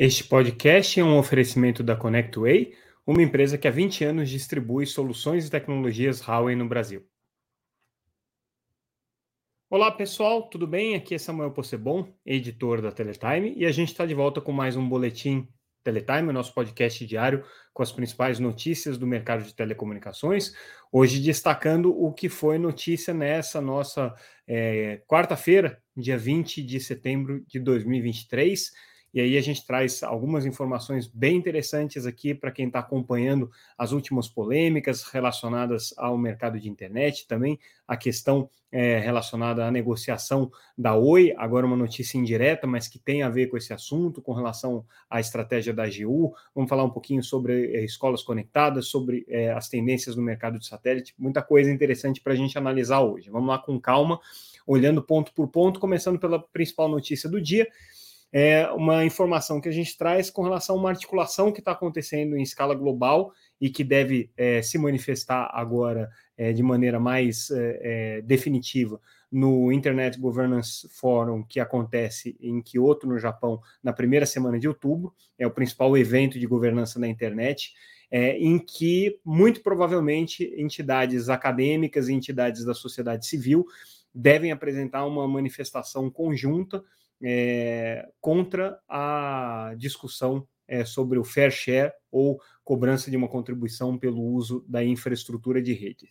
Este podcast é um oferecimento da ConnectWay, uma empresa que há 20 anos distribui soluções e tecnologias Huawei no Brasil. Olá pessoal, tudo bem? Aqui é Samuel Possebon, editor da Teletime, e a gente está de volta com mais um boletim Teletime, o nosso podcast diário com as principais notícias do mercado de telecomunicações. Hoje destacando o que foi notícia nessa nossa é, quarta-feira, dia 20 de setembro de 2023. E aí a gente traz algumas informações bem interessantes aqui para quem está acompanhando as últimas polêmicas relacionadas ao mercado de internet, também a questão é, relacionada à negociação da Oi, agora uma notícia indireta, mas que tem a ver com esse assunto, com relação à estratégia da AGU. Vamos falar um pouquinho sobre é, escolas conectadas, sobre é, as tendências no mercado de satélite, muita coisa interessante para a gente analisar hoje. Vamos lá com calma, olhando ponto por ponto, começando pela principal notícia do dia é uma informação que a gente traz com relação a uma articulação que está acontecendo em escala global e que deve é, se manifestar agora é, de maneira mais é, é definitiva no Internet Governance Forum, que acontece em Kyoto, no Japão, na primeira semana de outubro. É o principal evento de governança da internet. É, em que, muito provavelmente, entidades acadêmicas e entidades da sociedade civil devem apresentar uma manifestação conjunta é, contra a discussão é, sobre o fair share ou cobrança de uma contribuição pelo uso da infraestrutura de redes.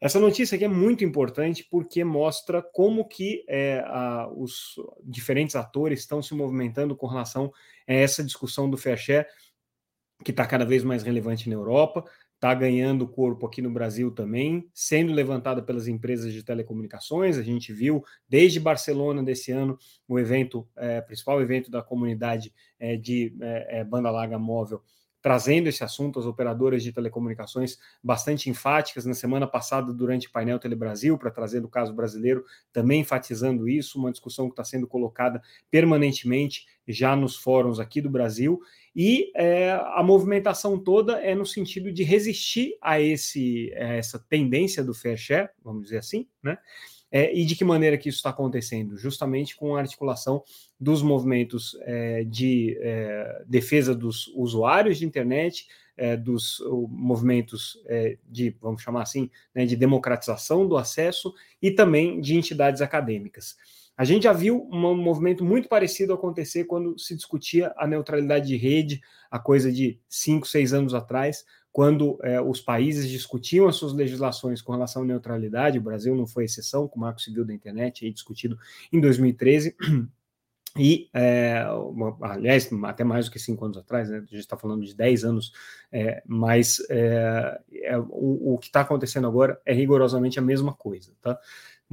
Essa notícia aqui é muito importante porque mostra como que é, a, os diferentes atores estão se movimentando com relação a essa discussão do fair share, que está cada vez mais relevante na Europa, está ganhando corpo aqui no Brasil também, sendo levantada pelas empresas de telecomunicações. A gente viu desde Barcelona desse ano o evento, é, principal evento da comunidade é, de é, é banda larga móvel trazendo esse assunto, as operadoras de telecomunicações bastante enfáticas na semana passada durante o painel Telebrasil, para trazer do caso brasileiro, também enfatizando isso, uma discussão que está sendo colocada permanentemente já nos fóruns aqui do Brasil, e é, a movimentação toda é no sentido de resistir a, esse, a essa tendência do fair share, vamos dizer assim, né? É, e de que maneira que isso está acontecendo? Justamente com a articulação dos movimentos é, de é, defesa dos usuários de internet, é, dos movimentos é, de, vamos chamar assim, né, de democratização do acesso e também de entidades acadêmicas. A gente já viu um movimento muito parecido acontecer quando se discutia a neutralidade de rede, a coisa de cinco, seis anos atrás, quando é, os países discutiam as suas legislações com relação à neutralidade, o Brasil não foi exceção, com o Marco Civil da Internet, aí discutido em 2013, e, é, aliás, até mais do que cinco anos atrás, né, a gente está falando de dez anos, é, mas é o, o, que está acontecendo agora é rigorosamente a mesma coisa. Tá?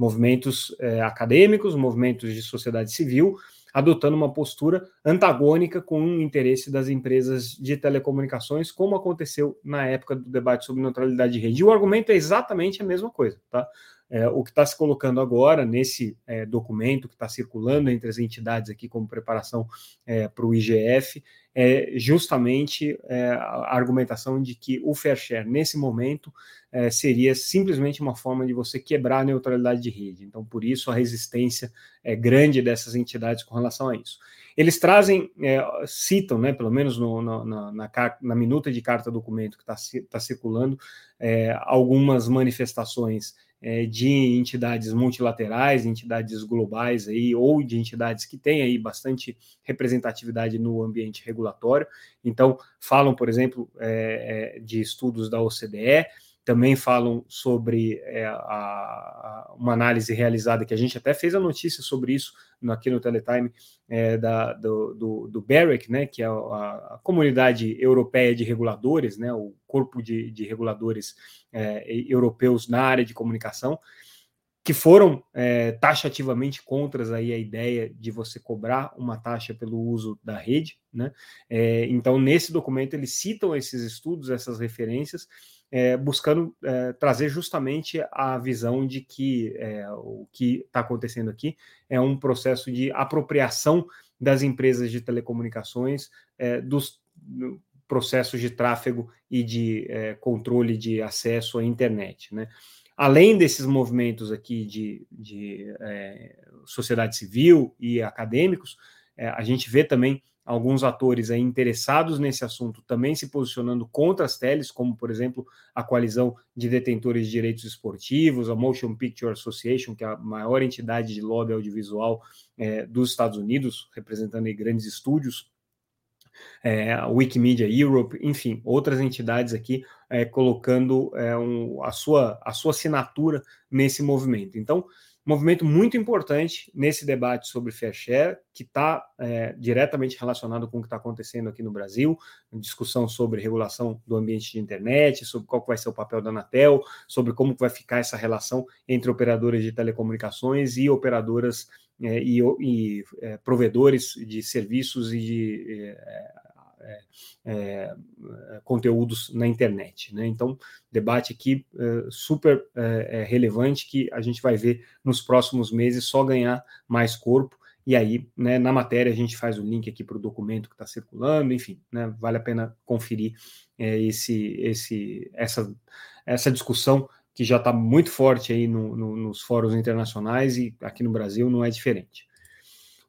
Movimentos é, acadêmicos, movimentos de sociedade civil, adotando uma postura antagônica com o interesse das empresas de telecomunicações, como aconteceu na época do debate sobre neutralidade de rede. E o argumento é exatamente a mesma coisa, tá? É, o que está se colocando agora nesse é, documento que está circulando entre as entidades aqui como preparação é, para o IGF é justamente é, a argumentação de que o fair share nesse momento é, seria simplesmente uma forma de você quebrar a neutralidade de rede. Então, por isso a resistência é grande dessas entidades com relação a isso. Eles trazem, é, citam, né, pelo menos no, no, na, na, na, minuta de carta documento que está tá circulando, algumas manifestações é, de entidades multilaterais, entidades globais aí, ou de entidades que têm aí bastante representatividade no ambiente regulatório. Então, falam, por exemplo, é, é de estudos da OCDE, também falam sobre é, a, uma análise realizada, que a gente até fez a notícia sobre isso aqui no Teletime, é, da, do, do, do BEREC, né, que é a, a, comunidade europeia de reguladores, né, o corpo de, de reguladores é, europeus na área de comunicação, que foram é, taxativamente contra aí a ideia de você cobrar uma taxa pelo uso da rede. Né? É, então, nesse documento, eles citam esses estudos, essas referências, é, buscando é, trazer justamente a visão de que é, o que está acontecendo aqui é um processo de apropriação das empresas de telecomunicações é, dos processos de tráfego e de é, controle de acesso à internet. Né? Além desses movimentos aqui de, de é, sociedade civil e acadêmicos, a gente vê também alguns atores aí interessados nesse assunto também se posicionando contra as teles, como, por exemplo, a coalizão de detentores de direitos esportivos, a Motion Picture Association, que é a maior entidade de lobby audiovisual é, dos Estados Unidos, representando grandes estúdios, é, a Wikimedia Europe, enfim, outras entidades aqui é, colocando é, um, a, sua, a sua assinatura nesse movimento. Então, movimento muito importante nesse debate sobre fair share, que está é, diretamente relacionado com o que está acontecendo aqui no Brasil, discussão sobre regulação do ambiente de internet, sobre qual vai ser o papel da Anatel, sobre como vai ficar essa relação entre operadoras de telecomunicações e operadoras é, e, e é, provedores de serviços e de é, é, conteúdos na internet. Né? Então, debate aqui é, super é, relevante que a gente vai ver nos próximos meses só ganhar mais corpo. E aí, né, na matéria, a gente faz o link aqui para o documento que está circulando, enfim, né, vale a pena conferir é, esse, esse, essa, essa discussão que já está muito forte aí no, no, nos fóruns internacionais e aqui no Brasil não é diferente.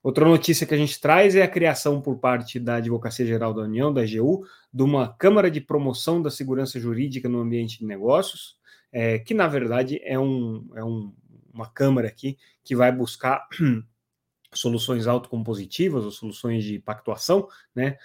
Outra notícia que a gente traz é a criação por parte da Advocacia Geral da União, da AGU, de uma Câmara de Promoção da Segurança Jurídica no Ambiente de Negócios, é, que na verdade é, um, é um, uma Câmara aqui que vai buscar soluções autocompositivas ou soluções de pactuação, né,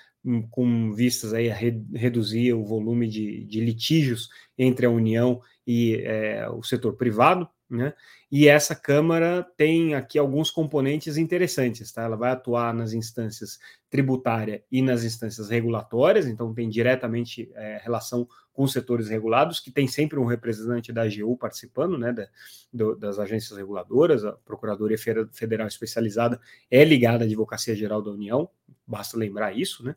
com vistas aí a re, reduzir o volume de, de, litígios entre a União e é, o setor privado. Né? E essa Câmara tem aqui alguns componentes interessantes, tá? Ela vai atuar nas instâncias tributária e nas instâncias regulatórias, então tem diretamente é, relação com os setores regulados, que tem sempre um representante da AGU participando, né, da, do, das agências reguladoras, a Procuradoria Federal Especializada é ligada à Advocacia Geral da União, basta lembrar isso, né?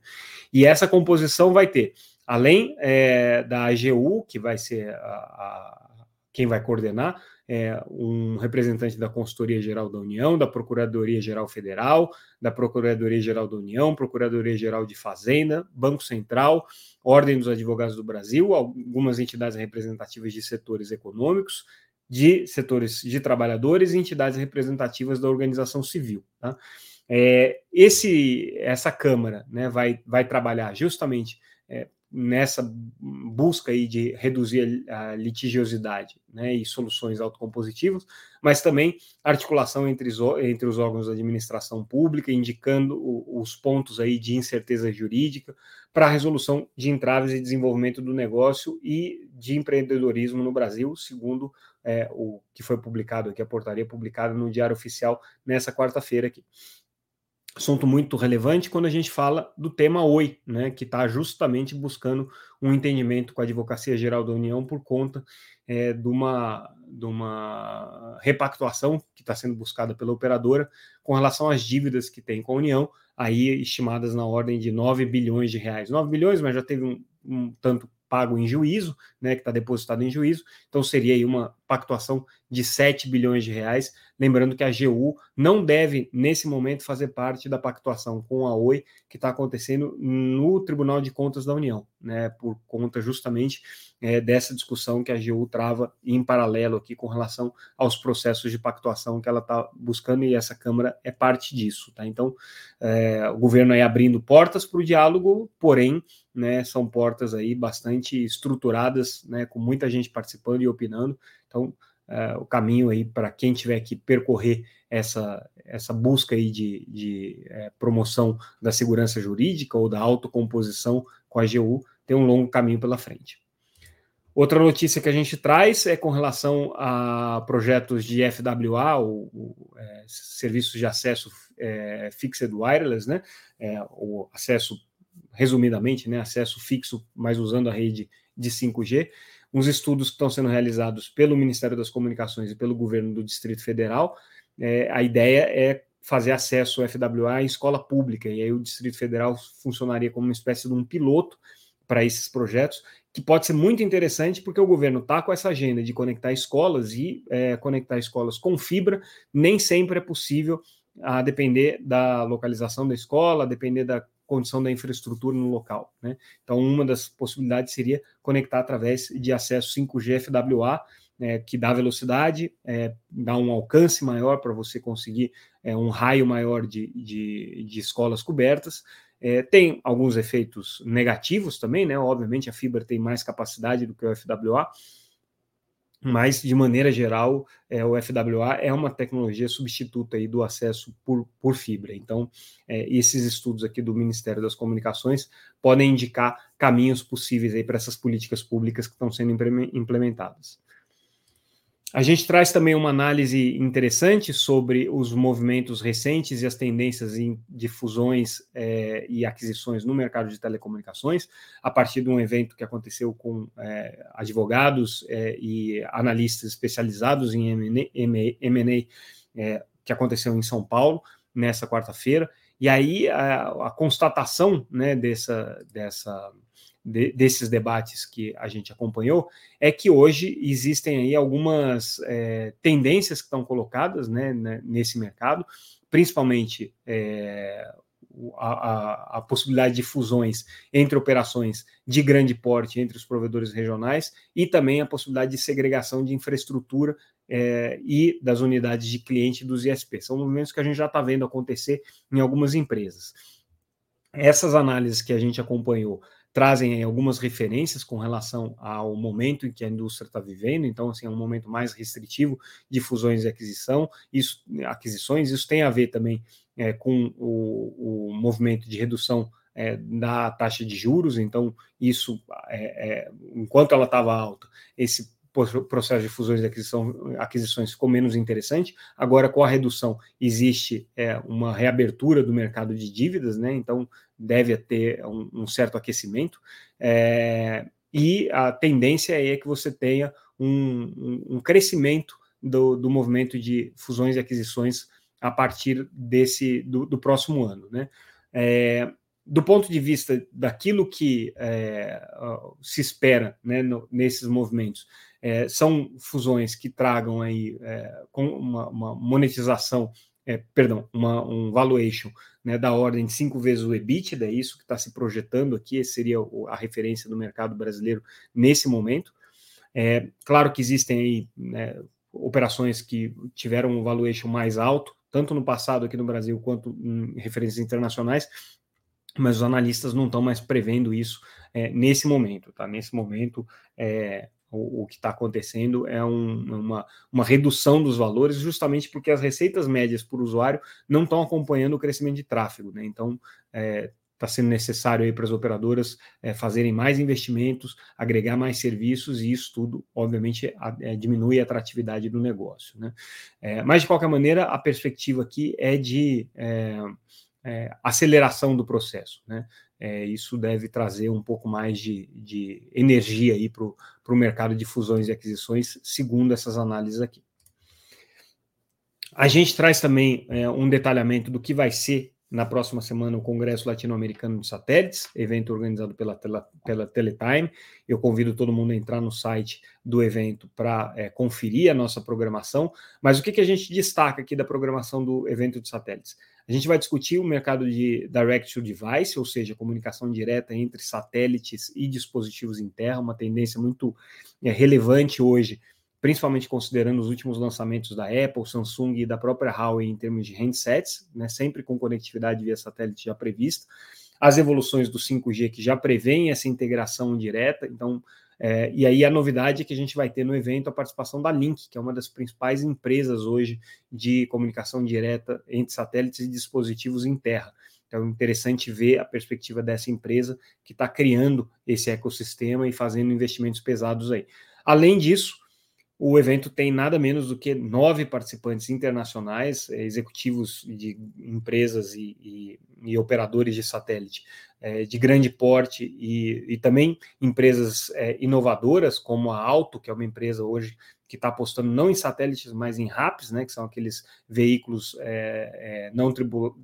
E essa composição vai ter, além é, da AGU, que vai ser a, a quem vai coordenar, é, um representante da Consultoria Geral da União, da Procuradoria Geral Federal, da Procuradoria Geral da União, Procuradoria Geral de Fazenda, Banco Central, Ordem dos Advogados do Brasil, algumas entidades representativas de setores econômicos, de setores de trabalhadores e entidades representativas da organização civil. Tá? É, esse, essa Câmara né, vai, vai trabalhar justamente é, nessa busca aí de reduzir a litigiosidade né, e soluções autocompositivas, mas também articulação entre os, entre os órgãos da administração pública, indicando o, os pontos aí de incerteza jurídica para a resolução de entraves e desenvolvimento do negócio e de empreendedorismo no Brasil, segundo é, o que foi publicado aqui, a portaria publicada no Diário Oficial nessa quarta-feira aqui assunto muito relevante quando a gente fala do tema OI, né, que está justamente buscando um entendimento com a Advocacia Geral da União por conta é, de, uma, de uma repactuação que está sendo buscada pela operadora com relação às dívidas que tem com a União, aí estimadas na ordem de 9 bilhões de reais. 9 bilhões, mas já teve um, um tanto pago em juízo, né, que está depositado em juízo, então seria aí uma pactuação de 7 bilhões de reais, lembrando que a AGU não deve, nesse momento, fazer parte da pactuação com a Oi, que está acontecendo no Tribunal de Contas da União, né, por conta justamente é, dessa discussão que a AGU trava em paralelo aqui com relação aos processos de pactuação que ela está buscando, e essa Câmara é parte disso, tá? Então, é, o governo aí abrindo portas para o diálogo, porém, né, são portas aí bastante estruturadas, né, com muita gente participando e opinando. Então, é, o caminho aí para quem tiver que percorrer essa, essa busca aí de, de é, promoção da segurança jurídica ou da autocomposição com a AGU tem um longo caminho pela frente. Outra notícia que a gente traz é com relação a projetos de FWA, o, é, serviços de acesso é, Fixed Wireless, né? É, o acesso resumidamente, né, acesso fixo, mas usando a rede de 5G. Uns estudos que estão sendo realizados pelo Ministério das Comunicações e pelo governo do Distrito Federal. É, a ideia é fazer acesso FWA em escola pública, e aí o Distrito Federal funcionaria como uma espécie de um piloto para esses projetos, que pode ser muito interessante, porque o governo está com essa agenda de conectar escolas e é, conectar escolas com fibra, nem sempre é possível, a depender da localização da escola, a depender da condição da infraestrutura no local. Né? Então, uma das possibilidades seria conectar através de acesso 5G FWA, é, que dá velocidade, é, dá um alcance maior para você conseguir é, um raio maior de, de, de escolas cobertas, É, tem alguns efeitos negativos também, né? Obviamente a fibra tem mais capacidade do que o FWA, mas de maneira geral é, o FWA é uma tecnologia substituta aí do acesso por, por fibra. Então, é, esses estudos aqui do Ministério das Comunicações podem indicar caminhos possíveis aí para essas políticas públicas que estão sendo implementadas. A gente traz também uma análise interessante sobre os movimentos recentes e as tendências de fusões é, e aquisições no mercado de telecomunicações, a partir de um evento que aconteceu com é, advogados é, e analistas especializados em M&A, que aconteceu em São Paulo nessa quarta-feira. E aí a, a constatação né, dessa, dessa de, desses debates que a gente acompanhou, é que hoje existem aí algumas é, tendências que estão colocadas né, né nesse mercado, principalmente é, a, a, a, possibilidade de fusões entre operações de grande porte entre os provedores regionais e também a possibilidade de segregação de infraestrutura é, e das unidades de cliente dos ISP. São movimentos que a gente já está vendo acontecer em algumas empresas. Essas análises que a gente acompanhou trazem algumas referências com relação ao momento em que a indústria está vivendo, então assim, é um momento mais restritivo de fusões e aquisição, isso, aquisições, isso tem a ver também é, com o, o movimento de redução é, da taxa de juros, então isso, é, é enquanto ela estava alta, esse processo de fusões e aquisição, aquisições ficou menos interessante. Agora, com a redução, existe é, uma reabertura do mercado de dívidas, né? Então, deve ter um, um certo aquecimento. É, e a tendência é que você tenha um, um crescimento do, do, movimento de fusões e aquisições a partir desse do, do próximo ano, né? É, do ponto de vista daquilo que é, se espera né, no, nesses movimentos, é, são fusões que tragam aí é, com uma, uma monetização, é, perdão, uma, um valuation né, da ordem de cinco vezes o EBITDA, é isso que está se projetando aqui, seria a referência do mercado brasileiro nesse momento. É, claro que existem aí né, operações que tiveram um valuation mais alto, tanto no passado aqui no Brasil quanto em referências internacionais, mas os analistas não estão mais prevendo isso é, nesse momento, tá? Nesse momento, é, o, o que está acontecendo é um, uma, uma redução dos valores, justamente porque as receitas médias por usuário não estão acompanhando o crescimento de tráfego. Né? Então, é, está sendo necessário para as operadoras é, fazerem mais investimentos, agregar mais serviços, e isso tudo, obviamente, a, é, diminui a atratividade do negócio. Né? É, mas, de qualquer maneira, a perspectiva aqui é de é, é, aceleração do processo. Né? É, isso deve trazer um pouco mais de, de energia para o mercado de fusões e aquisições, segundo essas análises aqui. A gente traz também é, um detalhamento do que vai ser na próxima semana o Congresso Latino-Americano de Satélites, evento organizado pela, pela, pela Teletime. Eu convido todo mundo a entrar no site do evento para é, conferir a nossa programação. Mas o que, que a gente destaca aqui da programação do evento de satélites? A gente vai discutir o mercado de direct to device, ou seja, comunicação direta entre satélites e dispositivos em terra, uma tendência muito é, relevante hoje principalmente considerando os últimos lançamentos da Apple, Samsung e da própria Huawei em termos de handsets, né, sempre com conectividade via satélite já prevista, as evoluções do 5G que já prevêem essa integração direta, então, é, e aí a novidade é que a gente vai ter no evento a participação da Link, que é uma das principais empresas hoje de comunicação direta entre satélites e dispositivos em terra. Então, é interessante ver a perspectiva dessa empresa que está criando esse ecossistema e fazendo investimentos pesados aí. Além disso, o evento tem nada menos do que nove participantes internacionais, eh, executivos de empresas e, e, e operadores de satélite é, de grande porte e, e também empresas é, inovadoras, como a Alto, que é uma empresa hoje que está apostando não em satélites, mas em RAPs, né, que são aqueles veículos é, não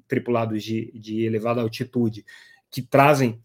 tripulados de, de, elevada altitude, que trazem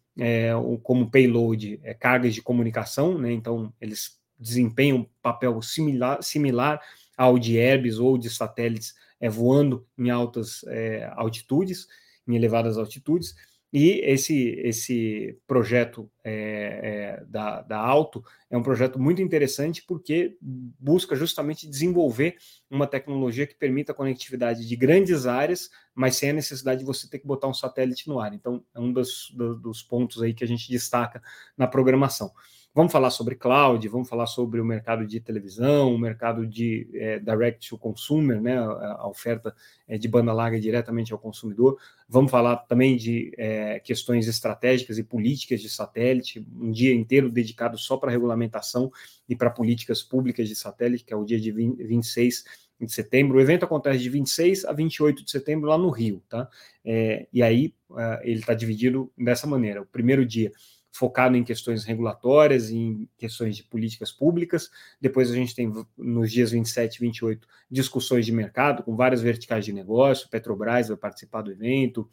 como payload cargas de comunicação, né, então eles desempenha um papel similar, similar ao de Airbus ou de satélites é, voando em altas é, altitudes, em elevadas altitudes. E esse, esse projeto é, é, da, da Alto é um projeto muito interessante porque busca justamente desenvolver uma tecnologia que permita a conectividade de grandes áreas, mas sem a necessidade de você ter que botar um satélite no ar. Então, é um dos, dos pontos aí que a gente destaca na programação. Vamos falar sobre cloud, vamos falar sobre o mercado de televisão, o mercado de é, direct to consumer, né, a, oferta é, de banda larga diretamente ao consumidor. Vamos falar também de é, questões estratégicas e políticas de satélite, um dia inteiro dedicado só para regulamentação e para políticas públicas de satélite, que é o dia de 20, 26 de setembro. O evento acontece de 26 a 28 de setembro lá no Rio, tá? É, e aí uh, ele está dividido dessa maneira. O primeiro dia focado em questões regulatórias, em questões de políticas públicas. Depois a gente tem, nos dias 27 e 28, discussões de mercado, com várias verticais de negócio. Petrobras vai participar do evento,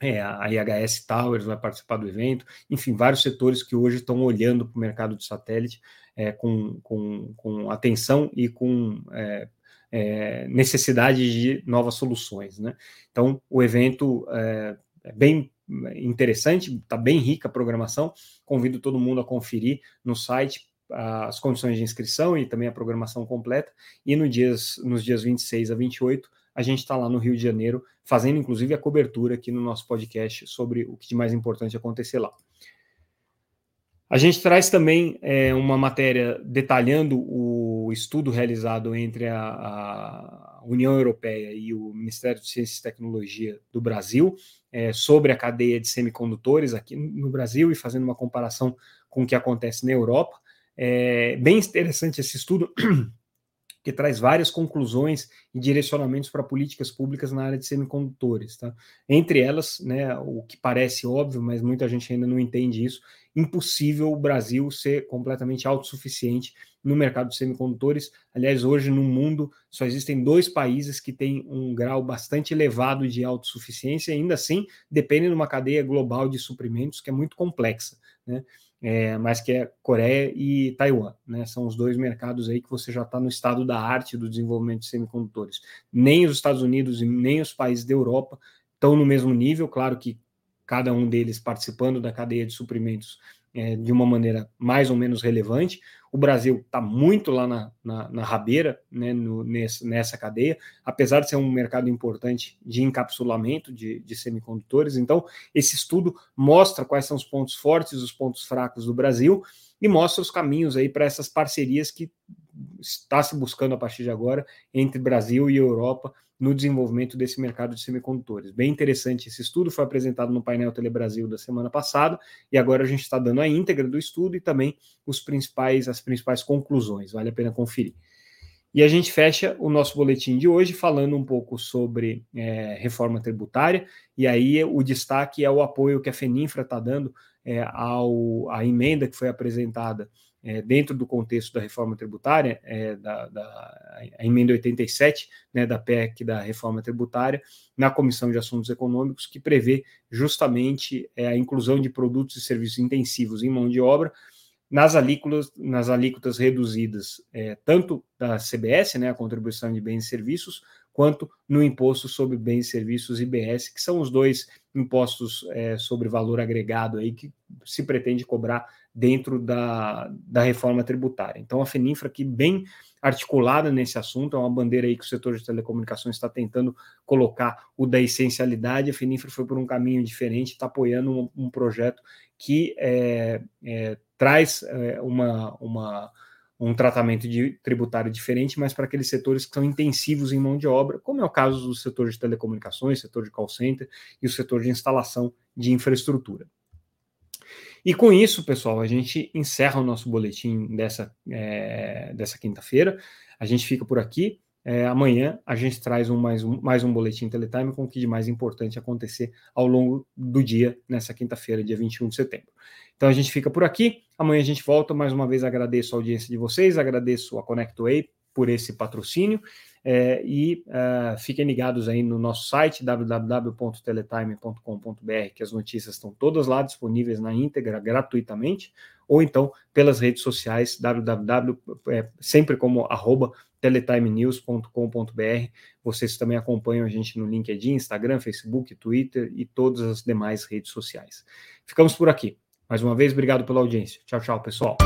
é, a IHS Towers vai participar do evento, enfim, vários setores que hoje estão olhando para o mercado de satélite é, com, com, com, atenção e com é, é, necessidade de novas soluções. Né? Então, o evento é, é bem interessante, está bem rica a programação. Convido todo mundo a conferir no site as condições de inscrição e também a programação completa. E no dias, nos dias 26 a 28, a gente está lá no Rio de Janeiro, fazendo inclusive a cobertura aqui no nosso podcast sobre o que de mais importante acontecer lá. A gente traz também é, uma matéria detalhando o estudo realizado entre a, a, União Europeia e o Ministério de Ciência e Tecnologia do Brasil é, sobre a cadeia de semicondutores aqui no Brasil e fazendo uma comparação com o que acontece na Europa. É bem interessante esse estudo, que traz várias conclusões e direcionamentos para políticas públicas na área de semicondutores. Tá? Entre elas, né, o que parece óbvio, mas muita gente ainda não entende isso, impossível o Brasil ser completamente autossuficiente no mercado de semicondutores. Aliás, hoje no mundo só existem dois países que têm um grau bastante elevado de autossuficiência, ainda assim dependem de uma cadeia global de suprimentos que é muito complexa. Né? É, mas que é Coreia e Taiwan, né? São os dois mercados aí que você já está no estado da arte do desenvolvimento de semicondutores. Nem os Estados Unidos e nem os países da Europa estão no mesmo nível, claro que cada um deles participando da cadeia de suprimentos é, de uma maneira mais ou menos relevante. O Brasil está muito lá na, na, na rabeira, né, no, nessa, nessa cadeia, apesar de ser um mercado importante de encapsulamento de, de semicondutores. Então, esse estudo mostra quais são os pontos fortes e os pontos fracos do Brasil e mostra os caminhos aí para essas parcerias que está se buscando a partir de agora entre Brasil e Europa no desenvolvimento desse mercado de semicondutores. Bem interessante esse estudo, foi apresentado no painel Telebrasil da semana passada, e agora a gente está dando a íntegra do estudo e também os principais, as principais conclusões, vale a pena conferir. E a gente fecha o nosso boletim de hoje falando um pouco sobre é, reforma tributária, e aí o destaque é o apoio que a FENINFRA está dando é, ao, à emenda que foi apresentada é, dentro do contexto da reforma tributária, é, da, da emenda 87, né, da PEC da reforma tributária, na Comissão de Assuntos Econômicos, que prevê justamente é, a inclusão de produtos e serviços intensivos em mão de obra nas alíquotas, nas alíquotas reduzidas, é, tanto da CBS, né, a contribuição de bens e serviços, quanto no imposto sobre bens e serviços IBS, que são os dois impostos é, sobre valor agregado aí que se pretende cobrar dentro da, da reforma tributária. Então, a FENINFRA, aqui bem articulada nesse assunto, é uma bandeira aí que o setor de telecomunicações está tentando colocar o da essencialidade. A FENINFRA foi por um caminho diferente, está apoiando um, um, projeto que é, é, traz é, uma, uma, um tratamento de, tributário diferente, mas para aqueles setores que são intensivos em mão de obra, como é o caso do setor de telecomunicações, setor de call center e o setor de instalação de infraestrutura. E com isso, pessoal, a gente encerra o nosso boletim dessa, é, dessa quinta-feira. A gente fica por aqui. É, amanhã a gente traz um mais, um mais um boletim Teletime com o que de mais importante acontecer ao longo do dia, nessa quinta-feira, dia 21 de setembro. Então a gente fica por aqui. Amanhã a gente volta. Mais uma vez agradeço a audiência de vocês, agradeço a ConnectWay por esse patrocínio. É, e uh, fiquem ligados aí no nosso site www.teletime.com.br, que as notícias estão todas lá disponíveis na íntegra gratuitamente, ou então pelas redes sociais www, é, sempre como arroba teletimenews.com.br. Vocês também acompanham a gente no LinkedIn, Instagram, Facebook, Twitter e todas as demais redes sociais. Ficamos por aqui. Mais uma vez, obrigado pela audiência. Tchau, tchau, pessoal.